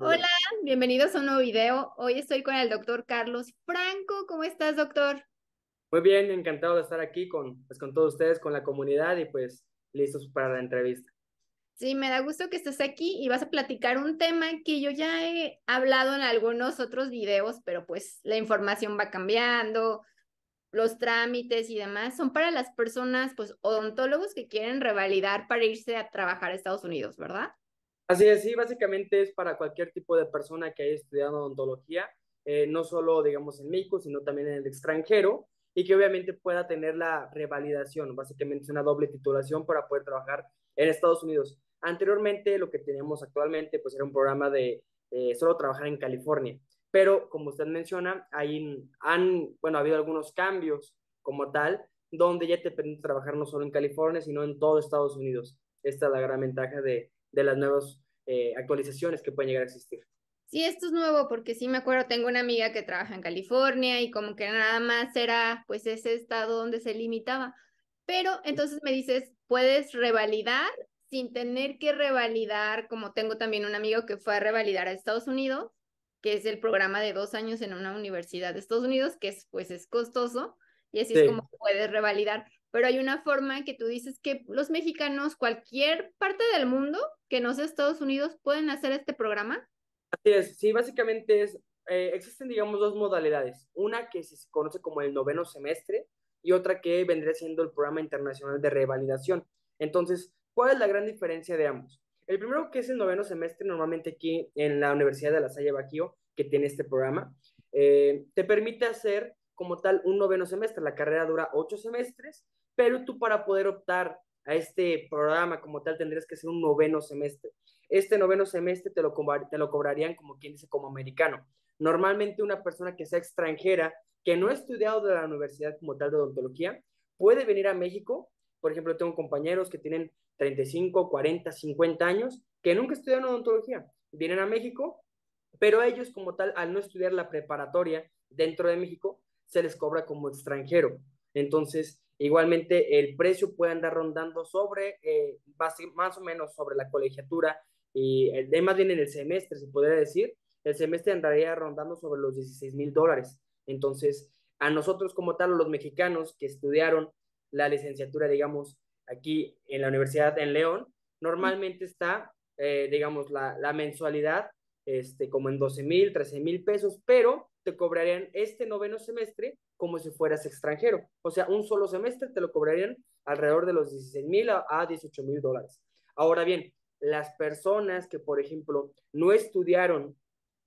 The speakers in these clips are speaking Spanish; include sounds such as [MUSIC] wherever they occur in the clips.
Hola, bienvenidos a un nuevo video. Hoy estoy con el doctor Carlos Franco. ¿Cómo estás, doctor? Muy bien, encantado de estar aquí con, pues, con todos ustedes, con la comunidad y pues listos para la entrevista. Sí, me da gusto que estés aquí y vas a platicar un tema que yo ya he hablado en algunos otros videos, pero pues la información va cambiando, los trámites y demás son para las personas, pues odontólogos que quieren revalidar para irse a trabajar a Estados Unidos, ¿verdad? Así es, sí, básicamente es para cualquier tipo de persona que haya estudiado odontología, eh, no solo, digamos, en México, sino también en el extranjero, y que obviamente pueda tener la revalidación, básicamente es una doble titulación para poder trabajar en Estados Unidos. Anteriormente, lo que teníamos actualmente, pues era un programa de eh, solo trabajar en California, pero como usted menciona, hay, han, bueno, ha habido algunos cambios como tal, donde ya te permite trabajar no solo en California, sino en todo Estados Unidos. Esta es la gran ventaja de, de las nuevas eh, actualizaciones que pueden llegar a existir. Sí, esto es nuevo porque sí me acuerdo, tengo una amiga que trabaja en California y como que nada más era pues ese estado donde se limitaba. Pero entonces me dices, puedes revalidar sin tener que revalidar, como tengo también un amigo que fue a revalidar a Estados Unidos, que es el programa de dos años en una universidad de Estados Unidos, que es, pues es costoso, y así es como puedes revalidar pero hay una forma que tú dices que los mexicanos, cualquier parte del mundo que no sea Estados Unidos, pueden hacer este programa. Así es, sí, básicamente es, eh, existen, digamos, dos modalidades. Una que se conoce como el noveno semestre y otra que vendría siendo el programa internacional de revalidación. Entonces, ¿cuál es la gran diferencia de ambos? El primero, que es el noveno semestre, normalmente aquí en la Universidad de La Salle Bajío, que tiene este programa, eh, te permite hacer como tal un noveno semestre. La carrera dura ocho semestres pero tú para poder optar a este programa como tal tendrías que hacer un noveno semestre. Este noveno semestre te lo, te lo cobrarían como quien dice como americano. Normalmente una persona que sea extranjera, que no ha estudiado de la universidad como tal de odontología, puede venir a México. Por ejemplo, tengo compañeros que tienen 35, 40, 50 años que nunca estudiaron odontología. Vienen a México, pero ellos como tal, al no estudiar la preparatoria dentro de México, se les cobra como extranjero. Entonces, Igualmente, el precio puede andar rondando sobre, eh, más o menos sobre la colegiatura y el, más bien en el semestre, se podría decir, el semestre andaría rondando sobre los 16 mil dólares. Entonces, a nosotros como tal, los mexicanos que estudiaron la licenciatura, digamos, aquí en la Universidad en León, normalmente está, eh, digamos, la, la, mensualidad este, como en 12 mil, 13 mil pesos, pero te cobrarían este noveno semestre como si fueras extranjero. O sea, un solo semestre te lo cobrarían alrededor de los 16 mil a 18 mil dólares. Ahora bien, las personas que, por ejemplo, no estudiaron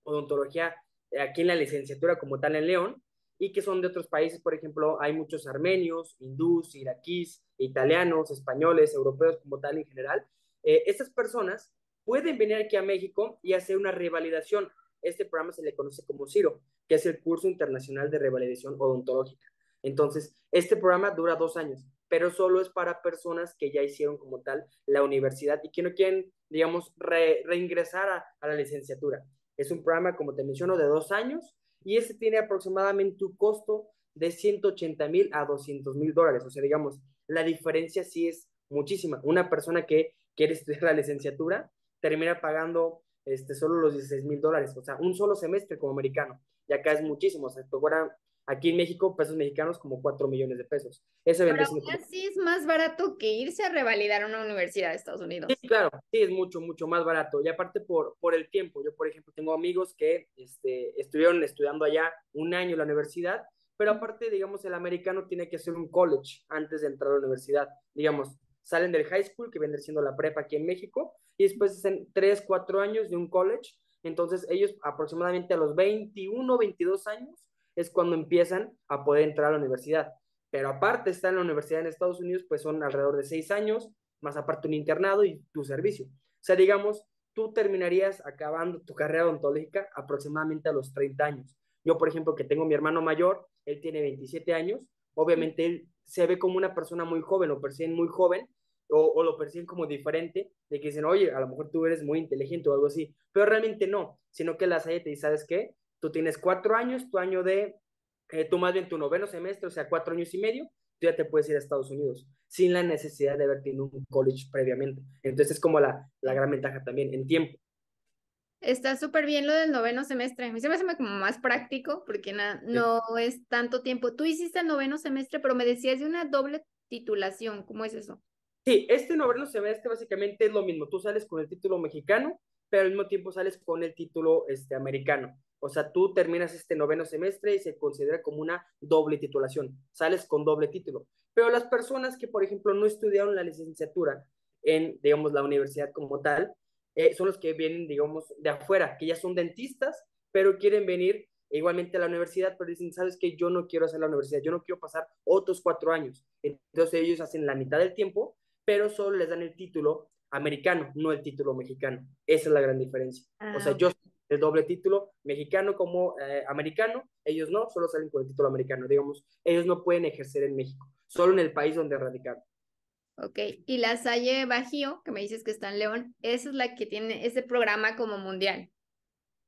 odontología aquí en la licenciatura como tal en León y que son de otros países, por ejemplo, hay muchos armenios, hindús, iraquíes, italianos, españoles, europeos como tal en general. Eh, estas personas pueden venir aquí a México y hacer una revalidación. Este programa se le conoce como CIRO, que es el curso internacional de revalidación odontológica. Entonces, este programa dura dos años, pero solo es para personas que ya hicieron como tal la universidad y que no quieren, digamos, reingresar a, a, la licenciatura. Es un programa, como te menciono, de dos años y ese tiene aproximadamente un costo de 180 mil a 200 mil dólares. O sea, digamos, la diferencia sí es muchísima. Una persona que quiere estudiar la licenciatura termina pagando este, solo los 16 mil dólares, o sea, un solo semestre como americano. Y acá es muchísimo, o sea, aquí en México, pesos mexicanos como 4 millones de pesos. Ese Pero así es más barato que irse a revalidar a una universidad de Estados Unidos. Sí, claro, sí, es mucho, mucho más barato. Y aparte por, por el tiempo, yo por ejemplo tengo amigos que este, estuvieron estudiando allá un año en la universidad, pero aparte, digamos, el americano tiene que hacer un college antes de entrar a la universidad. Digamos, salen del high school, que vendría siendo la prepa aquí en México, y después hacen 3, 4 años de un college. Entonces ellos aproximadamente a los 21, 22 años es cuando empiezan a poder entrar a la universidad. Pero aparte está en la universidad en Estados Unidos, pues son alrededor de 6 años, más aparte un internado y tu servicio. O sea, digamos, tú terminarías acabando tu carrera odontológica aproximadamente a los 30 años. Yo, por ejemplo, que tengo mi hermano mayor, él tiene 27 años, obviamente él se ve como una persona muy joven, lo perciben muy joven, o, lo perciben como diferente, de que dicen, oye, a lo mejor tú eres muy inteligente o algo así, pero realmente no, sino que la SAE te dice, ¿sabes qué? Tú tienes cuatro años, tu año de, eh, tú más bien tu noveno semestre, o sea, cuatro años y medio, tú ya te puedes ir a Estados Unidos, sin la necesidad de haber tenido un college previamente. Entonces es como la, la gran ventaja también en tiempo. Está súper bien lo del noveno semestre. A mí se me hace como más práctico porque no es tanto tiempo. Tú hiciste el noveno semestre, pero me decías de una doble titulación. ¿Cómo es eso? Sí, este noveno semestre básicamente es lo mismo. Tú sales con el título mexicano, pero al mismo tiempo sales con el título este, americano. O sea, tú terminas este noveno semestre y se considera como una doble titulación. Sales con doble título. Pero las personas que, por ejemplo, no estudiaron la licenciatura en, digamos, la universidad como tal, eh, son los que vienen, digamos, de afuera, que ya son dentistas, pero quieren venir igualmente a la universidad, pero dicen, sabes que yo no quiero hacer la universidad, yo no quiero pasar otros cuatro años. Entonces ellos hacen la mitad del tiempo, pero solo les dan el título americano, no el título mexicano. Esa es la gran diferencia. o sea, ah, yo el doble título mexicano como eh, americano, ellos no, solo salen con el título americano, digamos, ellos no pueden ejercer en México, solo en el país donde radicaron. Ok, y la Salle Bajío, que me dices que está en León, esa es la que tiene ese programa como mundial.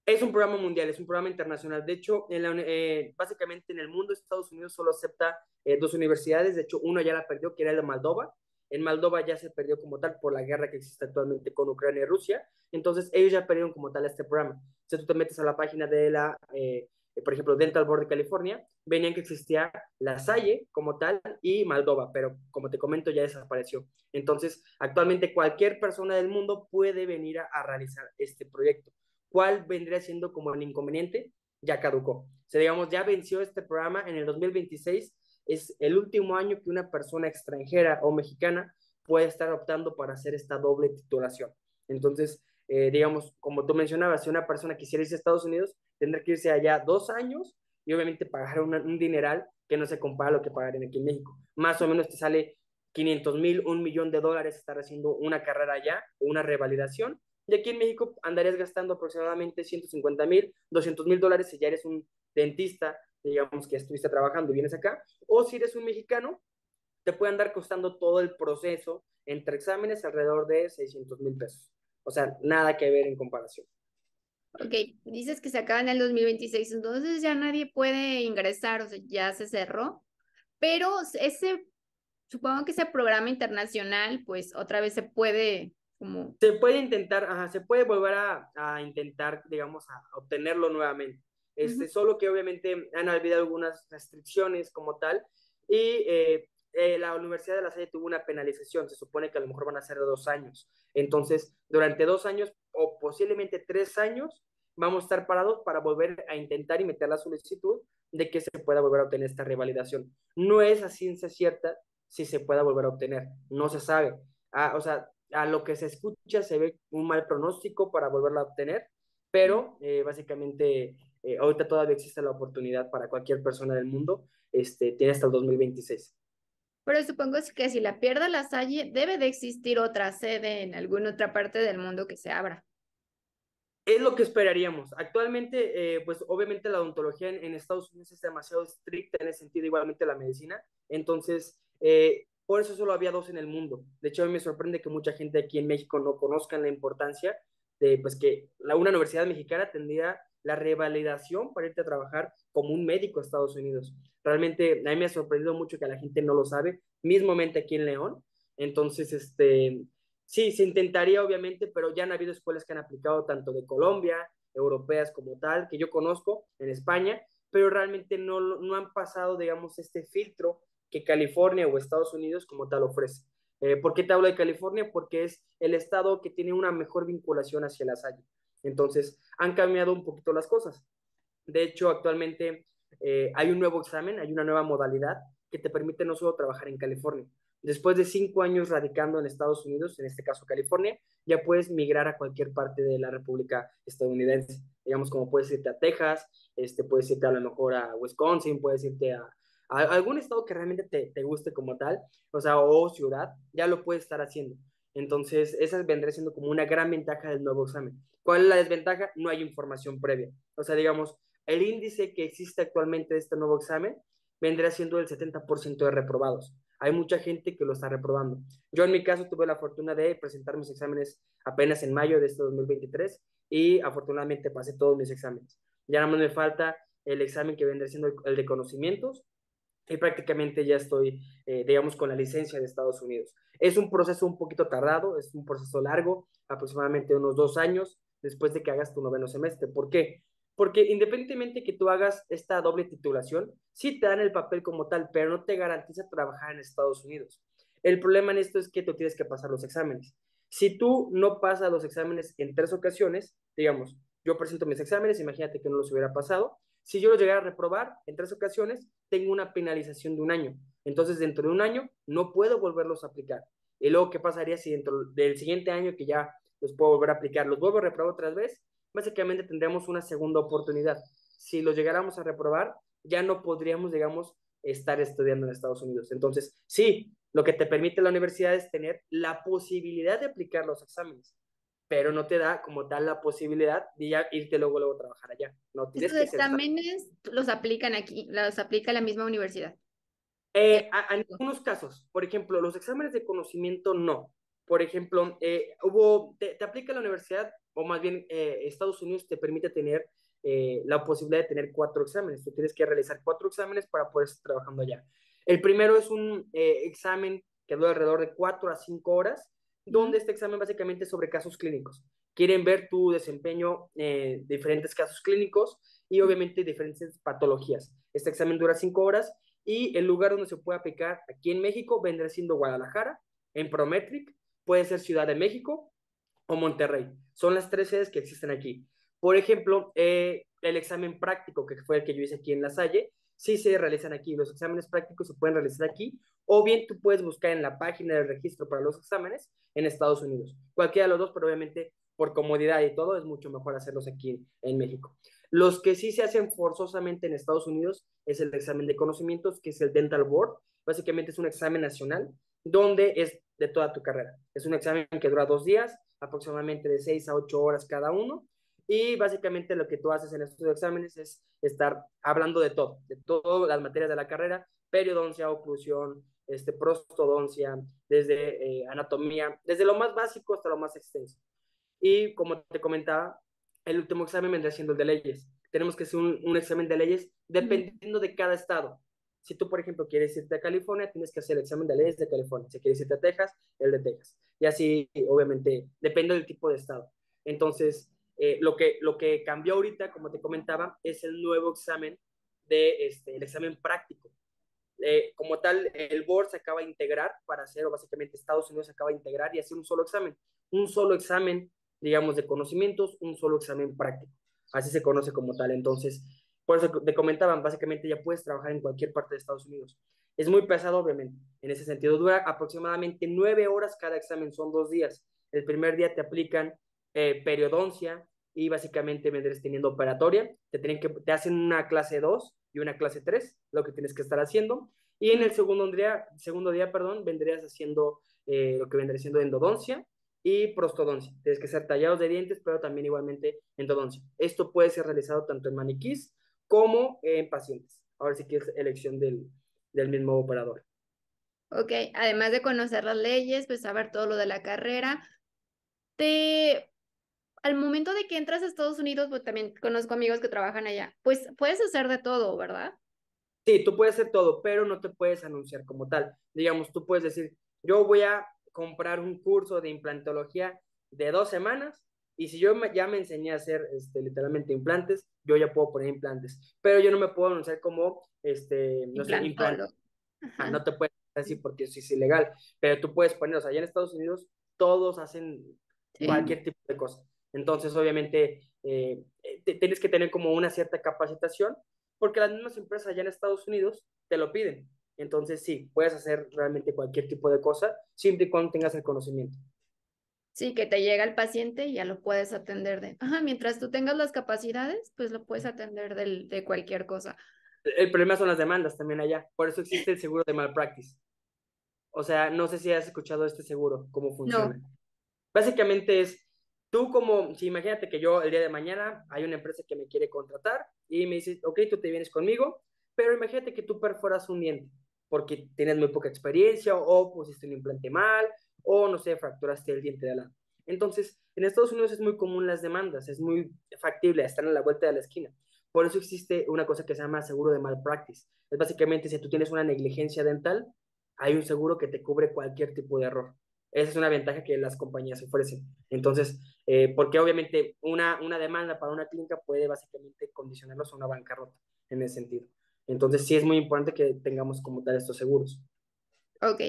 Es un programa mundial, es un programa internacional. De hecho, en la, eh, básicamente en el mundo, Estados Unidos solo acepta eh, dos universidades. De hecho, una ya la perdió, que era la de Moldova. En Moldova ya se perdió como tal por la guerra que existe actualmente con Ucrania y Rusia. Entonces, ellos ya perdieron como tal este programa. Si tú te metes a la página de la, eh, por ejemplo, Dental Board de California, venían que existía la Salle como tal y Moldova, pero como te comento, ya desapareció. Entonces, actualmente cualquier persona del mundo puede venir a, realizar este proyecto. ¿Cuál vendría siendo como el inconveniente? Ya caducó. O sea, digamos, ya venció este programa en el 2026 es el último año que una persona extranjera o mexicana puede estar optando para hacer esta doble titulación. Entonces, eh, digamos, como tú mencionabas, si una persona quisiera irse a Estados Unidos, tendrá que irse allá dos años y obviamente pagar un dineral que no se compara a lo que pagarían aquí en México. Más o menos te sale 500 mil, un millón de dólares estar haciendo una carrera allá o una revalidación. Y aquí en México andarías gastando aproximadamente 150 mil, 200 mil dólares si ya eres un dentista digamos que estuviste trabajando y vienes acá, o si eres un mexicano, te puede andar costando todo el proceso entre exámenes alrededor de 600 mil pesos. O sea, nada que ver en comparación. Ok, dices que se acaba en el 2026, entonces ya nadie puede ingresar, o sea, ya se cerró, pero ese, supongo que ese programa internacional, pues otra vez se puede como... Se puede intentar, ajá, se puede volver a, a intentar, digamos, a obtenerlo nuevamente. Este, Solo que obviamente han habido algunas restricciones como tal y eh, eh, la Universidad de La Salle tuvo una penalización, se supone que a lo mejor van a ser de dos años. Entonces, durante dos años o posiblemente tres años, vamos a estar parados para volver a intentar y meter la solicitud de que se pueda volver a obtener esta revalidación. No es a ciencia cierta si se pueda volver a obtener, no se sabe. Ah, o sea, a lo que se escucha se ve un mal pronóstico para volverla a obtener, pero eh, básicamente eh, ahorita todavía existe la oportunidad para cualquier persona del mundo, este, tiene hasta el 2026. Pero supongo que si la pierda la Salle, debe de existir otra sede en alguna otra parte del mundo que se abra. Es lo que esperaríamos. Actualmente, eh, pues obviamente la odontología en, Estados Unidos es demasiado estricta en ese sentido, igualmente la medicina. Entonces, eh, por eso solo había dos en el mundo. De hecho, me sorprende que mucha gente aquí en México no conozcan la importancia de pues que la, una universidad mexicana tendría la revalidación para irte a trabajar como un médico a Estados Unidos. Realmente a mí me ha sorprendido mucho que la gente no lo sabe, mismamente aquí en León. Entonces, este, sí, se intentaría obviamente, pero ya han habido escuelas que han aplicado tanto de Colombia, europeas como tal, que yo conozco en España, pero realmente no, no han pasado, digamos, este filtro que California o Estados Unidos como tal ofrece. Eh, ¿Por qué te hablo de California? Porque es el estado que tiene una mejor vinculación hacia la Salle. Entonces, han cambiado un poquito las cosas. De hecho, actualmente eh, hay un nuevo examen, hay una nueva modalidad que te permite no solo trabajar en California. Después de cinco años radicando en Estados Unidos, en este caso California, ya puedes migrar a cualquier parte de la República estadounidense. Digamos, como puedes irte a Texas, este, puedes irte a lo mejor a Wisconsin, puedes irte a, algún estado que realmente te, te, guste como tal, o sea, o ciudad, ya lo puedes estar haciendo. Entonces, esa vendría siendo como una gran ventaja del nuevo examen. ¿Cuál es la desventaja? No hay información previa. O sea, digamos, el índice que existe actualmente de este nuevo examen vendría siendo el 70% de reprobados. Hay mucha gente que lo está reprobando. Yo en mi caso tuve la fortuna de presentar mis exámenes apenas en mayo de este 2023 y afortunadamente pasé todos mis exámenes. Ya nada más me falta el examen que vendría siendo el de conocimientos y prácticamente ya estoy, eh, digamos, con la licencia de Estados Unidos. Es un proceso un poquito tardado, es un proceso largo, aproximadamente unos dos años, después de que hagas tu noveno semestre. ¿Por qué? Porque independientemente que tú hagas esta doble titulación, sí te dan el papel como tal, pero no te garantiza trabajar en Estados Unidos. El problema en esto es que tú tienes que pasar los exámenes. Si tú no pasas los exámenes en tres ocasiones, digamos, yo presento mis exámenes, imagínate que no los hubiera pasado, si yo los llegara a reprobar en tres ocasiones, tengo una penalización de un año. Entonces, dentro de un año, no puedo volverlos a aplicar. Y luego, ¿qué pasaría si dentro del siguiente año que ya los puedo volver a aplicar, los vuelvo a reprobar otra vez? Básicamente tendríamos una segunda oportunidad. Si los llegáramos a reprobar, ya no podríamos, digamos, estar estudiando en Estados Unidos. Entonces, sí, lo que te permite la universidad es tener la posibilidad de aplicar los exámenes, pero no te da como tal la posibilidad de ya irte luego, luego a trabajar allá. No, tienes ¿Estos exámenes los aplican aquí, los aplica la misma universidad? Eh, en algunos casos, por ejemplo, los exámenes de conocimiento no. Por ejemplo, eh, hubo, te, aplica la universidad, o más bien eh, Estados Unidos te permite tener la posibilidad de tener cuatro exámenes. Tú tienes que realizar cuatro exámenes para poder estar trabajando allá. El primero es un examen que dura alrededor de cuatro a cinco horas, donde este examen básicamente es sobre casos clínicos. Quieren ver tu desempeño de diferentes casos clínicos y obviamente diferentes patologías. Este examen dura cinco horas y el lugar donde se puede aplicar aquí en México vendrá siendo Guadalajara, en Prometric, puede ser Ciudad de México o Monterrey. Son las tres sedes que existen aquí. Por ejemplo, eh, el examen práctico, que fue el que yo hice aquí en La Salle, sí se realizan aquí. Los exámenes prácticos se pueden realizar aquí, o bien tú puedes buscar en la página de registro para los exámenes en Estados Unidos. Cualquiera de los dos, pero obviamente por comodidad y todo, es mucho mejor hacerlos aquí en México. Los que sí se hacen forzosamente en Estados Unidos es el examen de conocimientos, que es el Dental Board. Básicamente es un examen nacional donde es de toda tu carrera. Es un examen que dura dos días, aproximadamente de seis a ocho horas cada uno. Y básicamente lo que tú haces en estos exámenes es estar hablando de todo, de todas las materias de la carrera, periodoncia, oclusión, este, prostodoncia, desde eh, anatomía, desde lo más básico hasta lo más extenso. Y como te comentaba, el último examen vendría siendo el de leyes. Tenemos que hacer un, examen de leyes dependiendo de cada estado. Si tú, por ejemplo, quieres irte a California, tienes que hacer el examen de leyes de California. Si quieres irte a Texas, el de Texas. Y así, obviamente, depende del tipo de estado. Entonces, eh, lo, que, lo que cambió ahorita, como te comentaba, es el nuevo examen de este, el examen práctico. Eh, como tal, el board se acaba de integrar para hacer, o básicamente Estados Unidos se acaba de integrar y hacer un solo examen. Un solo examen digamos, de conocimientos, un solo examen práctico. Así se conoce como tal. Entonces, por eso te comentaban, básicamente ya puedes trabajar en cualquier parte de Estados Unidos. Es muy pesado, obviamente. En ese sentido, dura aproximadamente nueve horas cada examen, son dos días. El primer día te aplican eh, periodoncia y básicamente vendrías teniendo operatoria. Te, tienen que, te hacen una clase 2 y una clase 3, lo que tienes que estar haciendo. Y en el segundo día, segundo día perdón, vendrías haciendo eh, lo que vendría siendo endodoncia y prostodoncia. Tienes que ser tallados de dientes, pero también igualmente endodoncia. Esto puede ser realizado tanto en maniquís como en pacientes. Ahora sí que es elección del, del mismo operador. Ok, además de conocer las leyes, pues saber todo lo de la carrera, te... Al momento de que entras a Estados Unidos, pues también conozco amigos que trabajan allá, pues puedes hacer de todo, ¿verdad? Sí, tú puedes hacer todo, pero no te puedes anunciar como tal. Digamos, tú puedes decir, yo voy a comprar un curso de implantología de dos semanas y si yo ya me enseñé a hacer este, literalmente implantes, yo ya puedo poner implantes, pero yo no me puedo anunciar como, este, no sé, implante. Ah, no te puedes decir porque eso es ilegal, pero tú puedes poner, o sea, allá en Estados Unidos todos hacen cualquier tipo de cosa. Entonces, obviamente, eh, tienes que tener como una cierta capacitación, porque las mismas empresas allá en Estados Unidos te lo piden. Entonces, sí, puedes hacer realmente cualquier tipo de cosa, siempre y cuando tengas el conocimiento. Sí, que te llega el paciente y ya lo puedes atender de, ajá, mientras tú tengas las capacidades, pues lo puedes atender de cualquier cosa. El problema son las demandas también allá, por eso existe el seguro de malpractice. O sea, no sé si has escuchado este seguro, cómo funciona. Básicamente es, tú como, si imagínate que yo el día de mañana hay una empresa que me quiere contratar y me dice, ok, tú te vienes conmigo, pero imagínate que tú perforas un diente porque tienes muy poca experiencia o pusiste un implante mal o no sé, fracturaste el diente de lado. Entonces, en Estados Unidos es muy común las demandas, es muy factible, están a la vuelta de la esquina. Por eso existe una cosa que se llama seguro de malpractice. Es básicamente si tú tienes una negligencia dental, hay un seguro que te cubre cualquier tipo de error. Esa es una ventaja que las compañías ofrecen. Entonces, eh, porque obviamente una, una demanda para una clínica puede básicamente condicionarlos a una bancarrota en ese sentido. Entonces sí es muy importante que tengamos como tal estos seguros. Ok.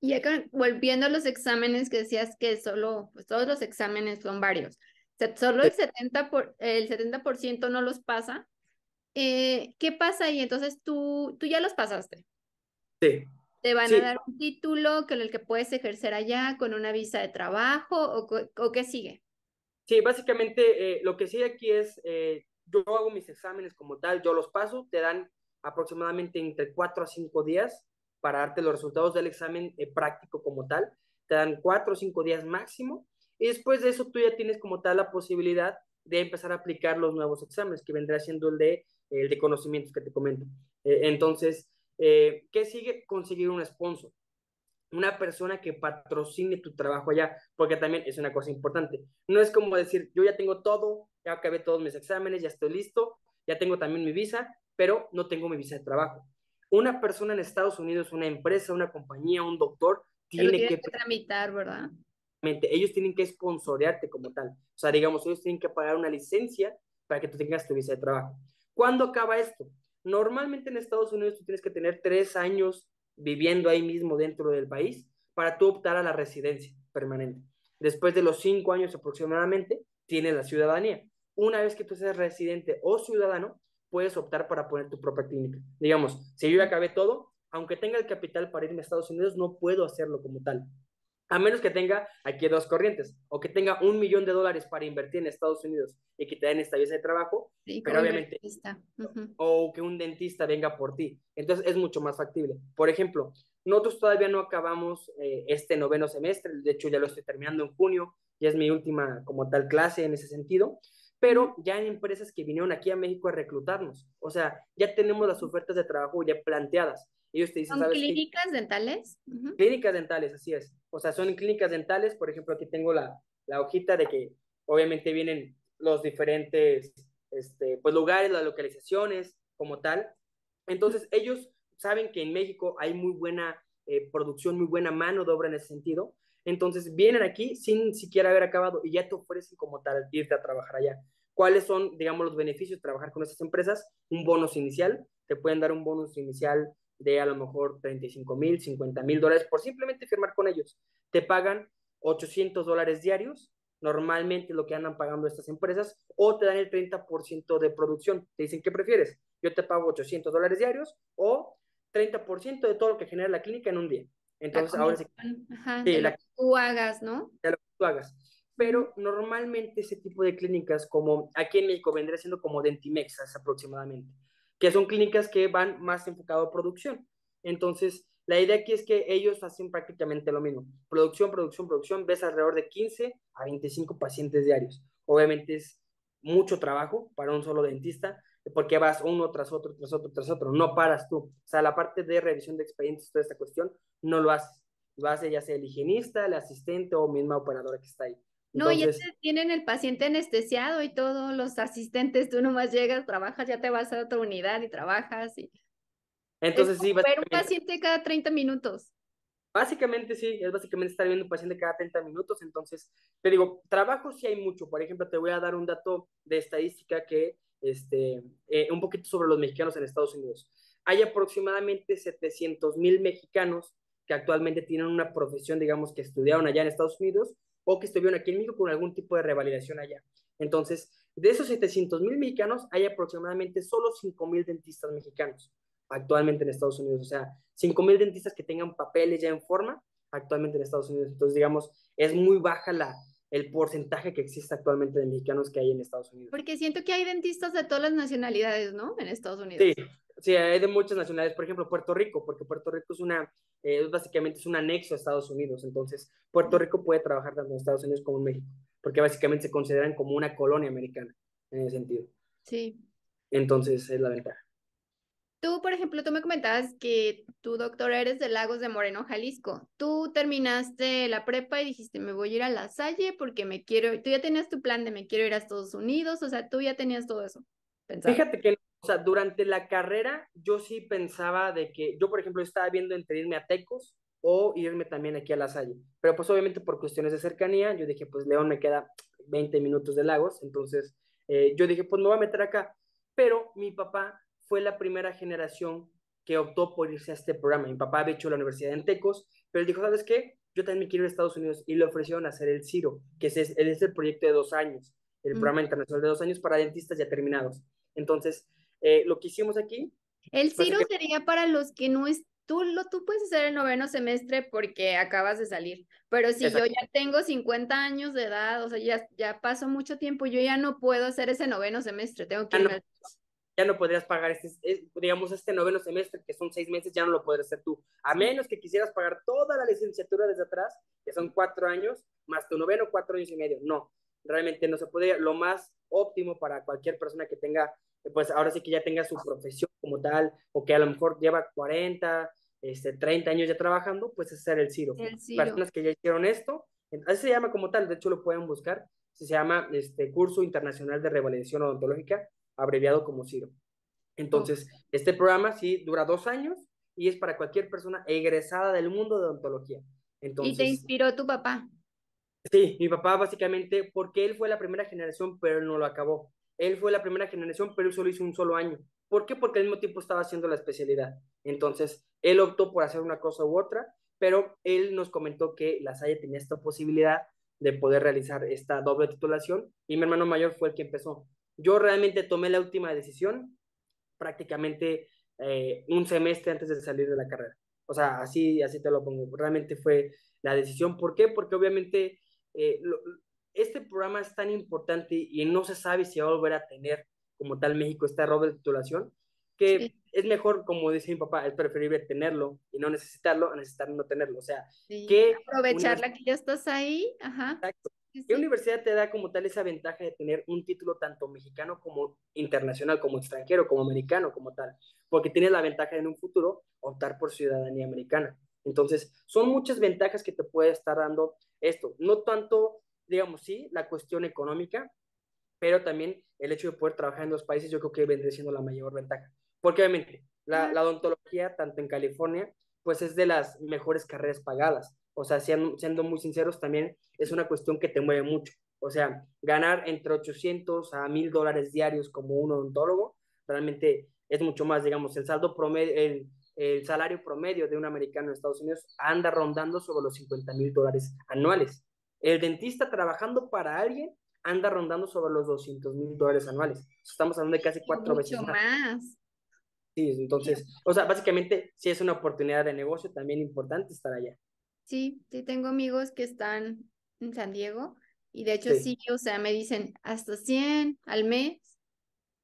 Y acá, volviendo a los exámenes que decías que solo, pues todos los exámenes son varios. Solo el 70%, por, el 70 no los pasa. Eh, ¿Qué pasa ahí? Entonces tú, tú ya los pasaste. Sí. ¿Te van a dar un título con el que puedes ejercer allá con una visa de trabajo o, o qué sigue? Sí, básicamente eh, lo que sigue aquí es, eh, yo hago mis exámenes como tal, yo los paso, te dan aproximadamente entre 4 a 5 días para darte los resultados del examen eh, práctico como tal, te dan 4 o 5 días máximo y después de eso tú ya tienes como tal la posibilidad de empezar a aplicar los nuevos exámenes, que vendrá siendo el de, el de conocimientos que te comento. entonces, eh, ¿Qué sigue? Conseguir un sponsor, una persona que patrocine tu trabajo allá, porque también es una cosa importante. No es como decir, yo ya tengo todo, ya acabé todos mis exámenes, ya estoy listo, ya tengo también mi visa, pero no tengo mi visa de trabajo. Una persona en Estados Unidos, una empresa, una compañía, un doctor, tiene que, tramitar, ¿verdad? Ellos tienen que sponsorearte como tal. O sea, digamos, ellos tienen que pagar una licencia para que tú tengas tu visa de trabajo. ¿Cuándo acaba esto? Normalmente en Estados Unidos tú tienes que tener tres años viviendo ahí mismo dentro del país para tú optar a la residencia permanente. Después de los cinco años aproximadamente, tienes la ciudadanía. Una vez que tú seas residente o ciudadano, puedes optar para poner tu propia clínica. Digamos, si yo ya acabé todo, aunque tenga el capital para irme a Estados Unidos, no puedo hacerlo como tal. A menos que tenga aquí dos corrientes, o que tenga un millón de dólares para invertir en Estados Unidos y que te den esta visa de trabajo, pero obviamente, o que un dentista venga por ti. Entonces es mucho más factible. Por ejemplo, nosotros todavía no acabamos eh, este noveno semestre, de hecho ya lo estoy terminando en junio, ya es mi última como tal clase en ese sentido, pero ya hay empresas que vinieron aquí a México a reclutarnos. O sea, ya tenemos las ofertas de trabajo ya planteadas. Ellos te dicen, ¿Son clínicas dentales? Clínicas dentales, así es. O sea, son clínicas dentales. Por ejemplo, aquí tengo la, la hojita de que obviamente vienen los diferentes este, pues, lugares, las localizaciones como tal. Entonces, ellos saben que en México hay muy buena eh, producción, muy buena mano de obra en ese sentido. Entonces, vienen aquí sin siquiera haber acabado y ya te ofrecen como tal irte a trabajar allá. ¿Cuáles son, digamos, los beneficios de trabajar con esas empresas? Un bonus inicial, te pueden dar un bonus inicial de a lo mejor 35 mil, 50 mil dólares por simplemente firmar con ellos. Te pagan 800 dólares diarios, normalmente lo que andan pagando estas empresas, o te dan el 30% de producción. Te dicen, ¿qué prefieres? Yo te pago 800 dólares diarios o 30% de todo lo que genera la clínica en un día. Entonces, ahora sí. de lo que tú hagas, ¿no? De lo que tú hagas. Pero normalmente ese tipo de clínicas, como aquí en México vendría siendo como Dentimexas aproximadamente, que son clínicas que van más enfocado a producción. Entonces, la idea aquí es que ellos hacen prácticamente lo mismo. Producción, producción, producción. Ves alrededor de 15 a 25 pacientes diarios. Obviamente es mucho trabajo para un solo dentista, porque vas uno tras otro, tras otro, tras otro. No paras tú. O sea, la parte de revisión de expedientes, toda esta cuestión, no lo haces. Lo hace ya sea el higienista, el asistente o misma operadora que está ahí. No, ya tienen el paciente anestesiado y todos los asistentes, tú nomás llegas, trabajas, ya te vas a otra unidad y trabajas y... Entonces sí, ver un paciente cada 30 minutos. Básicamente sí, es básicamente estar viendo un paciente cada 30 minutos, entonces te digo, trabajo sí hay mucho, por ejemplo, te voy a dar un dato de estadística que, este, eh, un poquito sobre los mexicanos en Estados Unidos. Hay aproximadamente 700 mil mexicanos que actualmente tienen una profesión, digamos, que estudiaron allá en Estados Unidos o que estuvieron aquí en México con algún tipo de revalidación allá. Entonces, de esos 700 mil mexicanos, hay aproximadamente solo 5 mil dentistas mexicanos actualmente en Estados Unidos. O sea, 5 mil dentistas que tengan papeles ya en forma actualmente en Estados Unidos. Entonces, digamos, es muy baja la, el porcentaje que existe actualmente de mexicanos que hay en Estados Unidos. Porque siento que hay dentistas de todas las nacionalidades, ¿no? En Estados Unidos. Sí, sí, hay de muchas nacionalidades. Por ejemplo, Puerto Rico, porque Puerto Rico es una, eh, básicamente es un anexo a Estados Unidos. Entonces, Puerto Rico puede trabajar tanto en Estados Unidos como en México, porque básicamente se consideran como una colonia americana en ese sentido. Sí. Entonces, es la ventaja. Tú, por ejemplo, tú me comentabas que tu doctor eres de Lagos de Moreno, Jalisco. Tú terminaste la prepa y dijiste, me voy a ir a La Salle porque me quiero, tú ya tenías tu plan de me quiero ir a Estados Unidos, o sea, tú ya tenías todo eso. Fíjate que, o sea, durante la carrera yo sí pensaba de que, yo por ejemplo estaba viendo entre irme a Tecos o irme también aquí a La Salle, pero pues obviamente por cuestiones de cercanía, yo dije, pues León me queda 20 minutos de Lagos, entonces eh, yo dije, pues me voy a meter acá, pero mi papá fue la primera generación que optó por irse a este programa. Mi papá había hecho la universidad en Tecos, pero él dijo, ¿sabes qué? Yo también quiero ir a Estados Unidos y le ofrecieron hacer el CIRO, que es, es el proyecto de dos años, el programa internacional de dos años para dentistas ya terminados. Entonces, eh, lo que hicimos aquí... El CIRO sería para los que no es... Tú, lo, tú puedes hacer el noveno semestre porque acabas de salir, pero si yo ya tengo 50 años de edad, o sea, ya, ya pasó mucho tiempo, yo ya no puedo hacer ese noveno semestre, tengo que irme ya no podrías pagar este, digamos, este noveno semestre, que son seis meses, ya no lo podrías hacer tú. A menos que quisieras pagar toda la licenciatura desde atrás, que son cuatro años, más tu noveno, cuatro años y medio. No, realmente no se podría. Lo más óptimo para cualquier persona que tenga, pues ahora sí que ya tenga su profesión como tal, o que a lo mejor lleva 40, este, 30 años ya trabajando, pues es hacer el CIRO. El Personas que ya hicieron esto, así se llama como tal, de hecho lo pueden buscar, se llama este Curso Internacional de Revalidación Odontológica, abreviado como CIRO. Entonces, este programa sí dura dos años y es para cualquier persona egresada del mundo de odontología. Entonces, ¿Y te inspiró tu papá? Sí, mi papá básicamente, porque él fue la primera generación, pero él no lo acabó. Él fue la primera generación, pero él solo hizo un solo año. ¿Por qué? Porque al mismo tiempo estaba haciendo la especialidad. Entonces, él optó por hacer una cosa u otra, pero él nos comentó que la Salle tenía esta posibilidad de poder realizar esta doble titulación y mi hermano mayor fue el que empezó. Yo realmente tomé la última decisión prácticamente eh, un semestre antes de salir de la carrera. O sea, así, así te lo pongo. Realmente fue la decisión. ¿Por qué? Porque obviamente eh, este programa es tan importante y no se sabe si va a volver a tener como tal México esta robo de titulación, que es mejor, como dice mi papá, es preferible tenerlo y no necesitarlo a necesitar no tenerlo. O sea, que aprovecharla que ya estás ahí. Ajá. Exacto. ¿Qué universidad te da como tal esa ventaja de tener un título tanto mexicano como internacional, como extranjero, como americano, como tal? Porque tienes la ventaja de en un futuro optar por ciudadanía americana. Entonces, son muchas ventajas que te puede estar dando esto. No tanto, digamos, sí, la cuestión económica, pero también el hecho de poder trabajar en dos países, yo creo que vendría siendo la mayor ventaja. Porque obviamente, la, la odontología, tanto en California, pues es de las mejores carreras pagadas. O sea, siendo, siendo muy sinceros, también es una cuestión que te mueve mucho. O sea, ganar entre 800 a 1000 dólares diarios como un odontólogo, realmente es mucho más, digamos, el saldo promedio, el, el salario promedio de un americano en Estados Unidos anda rondando sobre los 50 mil dólares anuales. El dentista trabajando para alguien anda rondando sobre los 200 mil dólares anuales. Estamos hablando de casi cuatro veces más. más. Sí, entonces, o sea, básicamente sí es una oportunidad de negocio también importante estar allá. Sí, sí, tengo amigos que están en San Diego y de hecho sí, o sea, me dicen hasta 100 al mes.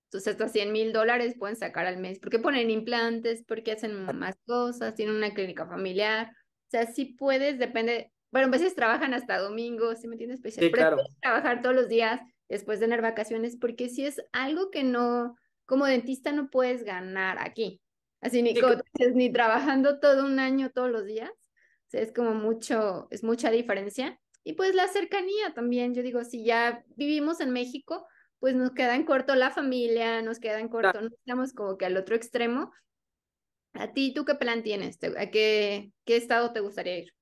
Entonces hasta 100 mil dólares pueden sacar al mes. porque ponen implantes? porque hacen más cosas? Tienen una clínica familiar. O sea, sí puedes, depende. Bueno, a veces trabajan hasta domingos, ¿sí me entiendes? Especial. Sí, Pero puedes trabajar todos los días después de tener vacaciones porque si es algo que no, como dentista no puedes ganar aquí. Así ni, ni trabajando todo un año todos los días es como mucho, es mucha diferencia. Y pues la cercanía también, yo digo, si ya vivimos en México, pues nos queda en corto la familia, nos queda en corto, no estamos como que al otro extremo. ¿A ti tú qué plan tienes? ¿A qué, qué estado te gustaría ir?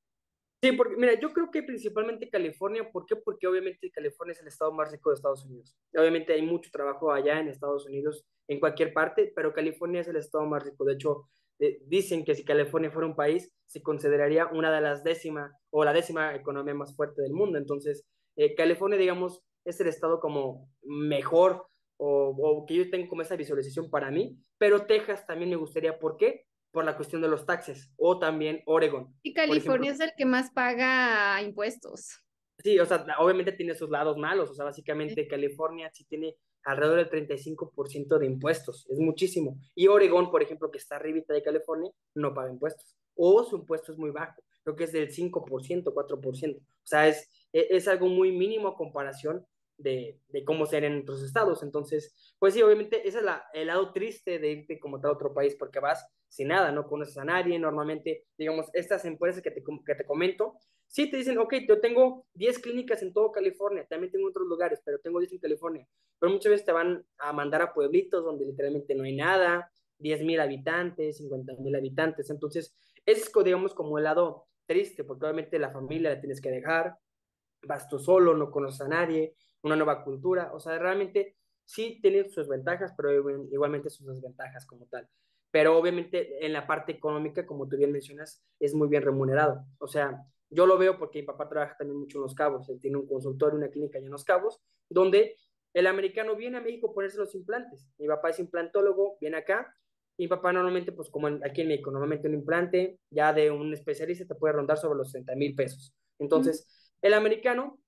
Sí, porque mira, yo creo que principalmente California, ¿por qué? Porque obviamente California es el estado más rico de Estados Unidos. Obviamente hay mucho trabajo allá en Estados Unidos, en cualquier parte, pero California es el estado más rico. De hecho, eh, dicen que si California fuera un país, se consideraría una de las décimas o la décima economía más fuerte del mundo. Entonces, eh, California, digamos, es el estado como mejor o, o, que yo tengo como esa visualización para mí, pero Texas también me gustaría, ¿por qué? Por la cuestión de los taxes o también Oregon. Y California es el que más paga impuestos. Sí, o sea, obviamente tiene sus lados malos, o sea, básicamente California sí tiene alrededor del 35% de impuestos, es muchísimo. Y Oregón, por ejemplo, que está arribita de California, no paga impuestos, o su impuesto es muy bajo, creo que es del 5%, 4%, o sea, es, e, es algo muy mínimo a comparación de, de, cómo ser en otros estados. Entonces, pues sí, obviamente ese es la, el lado triste de irte como tal a otro país porque vas sin nada, no conoces a nadie. Normalmente, digamos, estas empresas que te, que te comento, Sí, te dicen, ok, yo tengo 10 clínicas en todo California, también tengo otros lugares, pero tengo 10 en California. Pero muchas veces te van a mandar a pueblitos donde literalmente no hay nada, 10 mil habitantes, 50 mil habitantes. Entonces, es, digamos, como el lado triste, porque obviamente la familia la tienes que dejar, vas tú solo, no conoces a nadie, una nueva cultura, o sea, realmente sí tiene sus ventajas, pero igualmente sus desventajas como tal. Pero obviamente en la parte económica, como tú bien mencionas, es muy bien remunerado. O sea, yo lo veo porque mi papá trabaja también mucho en Los Cabos, él tiene un consultorio, una clínica allá en Los Cabos, donde el americano viene a México a ponerse los implantes. Mi papá es implantólogo, viene acá. Mi papá normalmente, pues como aquí en México, normalmente un implante ya de un especialista te puede rondar sobre los 30 mil pesos. Entonces, el americano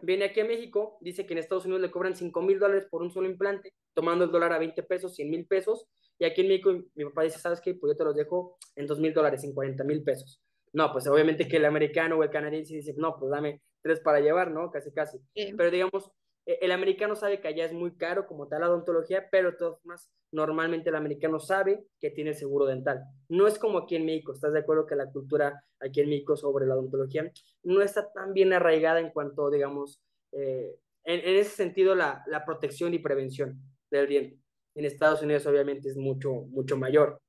viene aquí a México, dice que en Estados Unidos le cobran 5 mil dólares por un solo implante, tomando el dólar a 20 pesos, 100 mil pesos. Y aquí en México mi papá dice, ¿sabes qué? Pues yo te los dejo en 2 mil dólares, en 40 mil pesos. No, pues obviamente que el americano o el canadiense dice, no, pues dame tres para llevar, ¿no? Casi, casi. Pero digamos, e, el americano sabe que allá es muy caro como tal la odontología, pero de todas formas, normalmente el americano sabe que tiene seguro dental. No es como aquí en México, ¿estás de acuerdo que la cultura aquí en México sobre la odontología no está tan bien arraigada en cuanto, digamos, eh, en, ese sentido, la, la, protección y prevención del diente? En Estados Unidos obviamente es mucho, mucho mayor.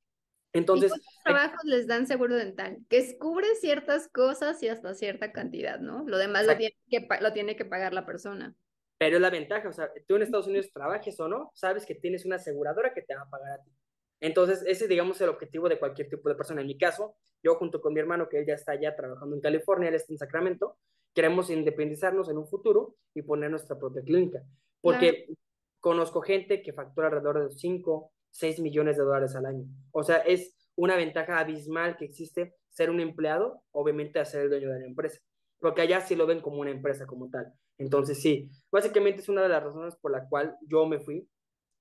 Entonces, ¿Y trabajos les dan seguro dental? Que cubre ciertas cosas y hasta cierta cantidad, ¿no? Lo demás lo tiene, que, lo tiene que pagar la persona. Pero es la ventaja, o sea, tú en Estados Unidos trabajes o no, sabes que tienes una aseguradora que te va a pagar a ti. Entonces, ese, digamos, el objetivo de cualquier tipo de persona. En mi caso, yo junto con mi hermano, que él ya está allá trabajando en California, él está en Sacramento, queremos independizarnos en un futuro y poner nuestra propia clínica. Porque conozco gente que factura alrededor de 5, 6 millones de dólares al año. O sea, es una ventaja abismal que existe ser un empleado, obviamente a ser el dueño de la empresa. Porque allá sí lo ven como una empresa como tal. Entonces, sí, básicamente es una de las razones por la cual yo me fui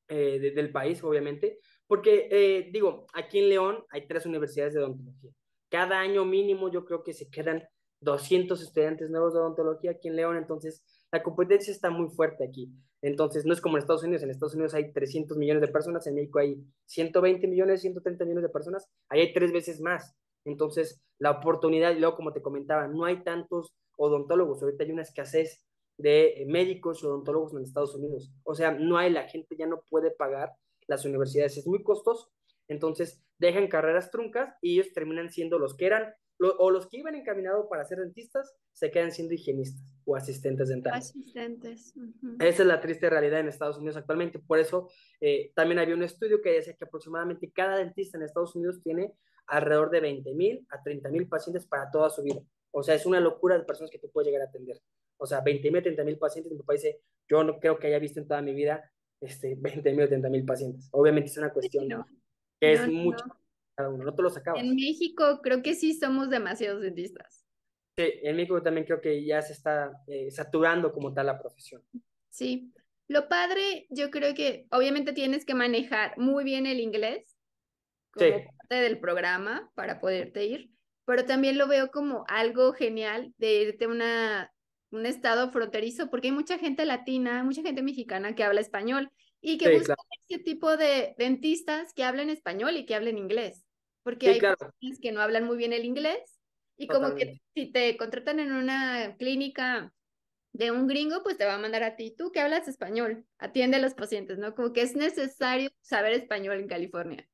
eh, del país, obviamente, porque, eh, digo, aquí en León hay tres universidades de odontología. Cada año mínimo yo creo que se quedan 200 estudiantes nuevos de odontología aquí en León, entonces la competencia está muy fuerte aquí. Entonces, no es como en Estados Unidos, en Estados Unidos hay 300 millones de personas, en México hay 120 millones, 130 millones de personas, ahí hay tres veces más. Entonces, la oportunidad, y luego como te comentaba, no hay tantos odontólogos, ahorita hay una escasez de eh, médicos odontólogos en Estados Unidos. O sea, no hay, la gente ya no puede pagar las universidades, es muy costoso. Entonces, dejan carreras truncas y ellos terminan siendo los que eran, o los que iban encaminados para ser dentistas, se quedan siendo higienistas o asistentes dentales. Asistentes. Esa es la triste realidad en Estados Unidos actualmente. Por eso, eh, también había un estudio que decía que aproximadamente cada dentista en Estados Unidos tiene alrededor de 20 mil a 30 mil pacientes para toda su vida. O sea, es una locura de personas que tú puedes llegar a atender. O sea, 20 mil, 30 mil pacientes. Mi papá dice, yo no creo que haya visto en toda mi vida este, 20 mil o 30 mil pacientes. Obviamente es una cuestión que es mucho cada uno, no te lo sacabas. En México creo que sí somos demasiados dentistas. Sí, en México también creo que ya se está eh, saturando como tal la profesión. Sí, lo padre, yo creo que obviamente tienes que manejar muy bien el inglés como parte del programa para poderte ir, pero también lo veo como algo genial de irte a una, un estado fronterizo, porque hay mucha gente latina, mucha gente mexicana que habla español y que busca ese tipo de dentistas que hablen español y que hablen inglés, porque hay personas que no hablan muy bien el inglés y como que si te contratan en una clínica de un gringo, pues te va a mandar a ti, tú que hablas español, atiende a los pacientes, ¿no? Como que es necesario saber español en California.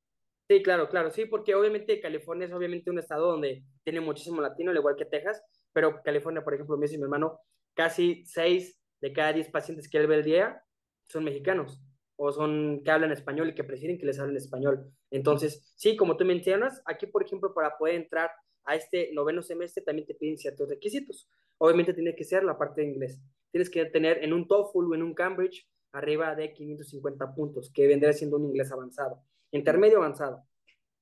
Sí, claro, claro, sí, porque obviamente California es obviamente un estado donde tiene muchísimo latino, al igual que Texas, pero California, por ejemplo, me dice mi hermano, casi seis de cada diez pacientes que él ve el día son mexicanos o son que hablan español y que prefieren que les hablen español. Entonces, sí, como tú mencionas, aquí, por ejemplo, para poder entrar a este noveno semestre también te piden ciertos requisitos. Obviamente tiene que ser la parte de inglés. Tienes que tener en un TOEFL o en un Cambridge arriba de 550 puntos, que vendría siendo un inglés avanzado intermedio avanzado.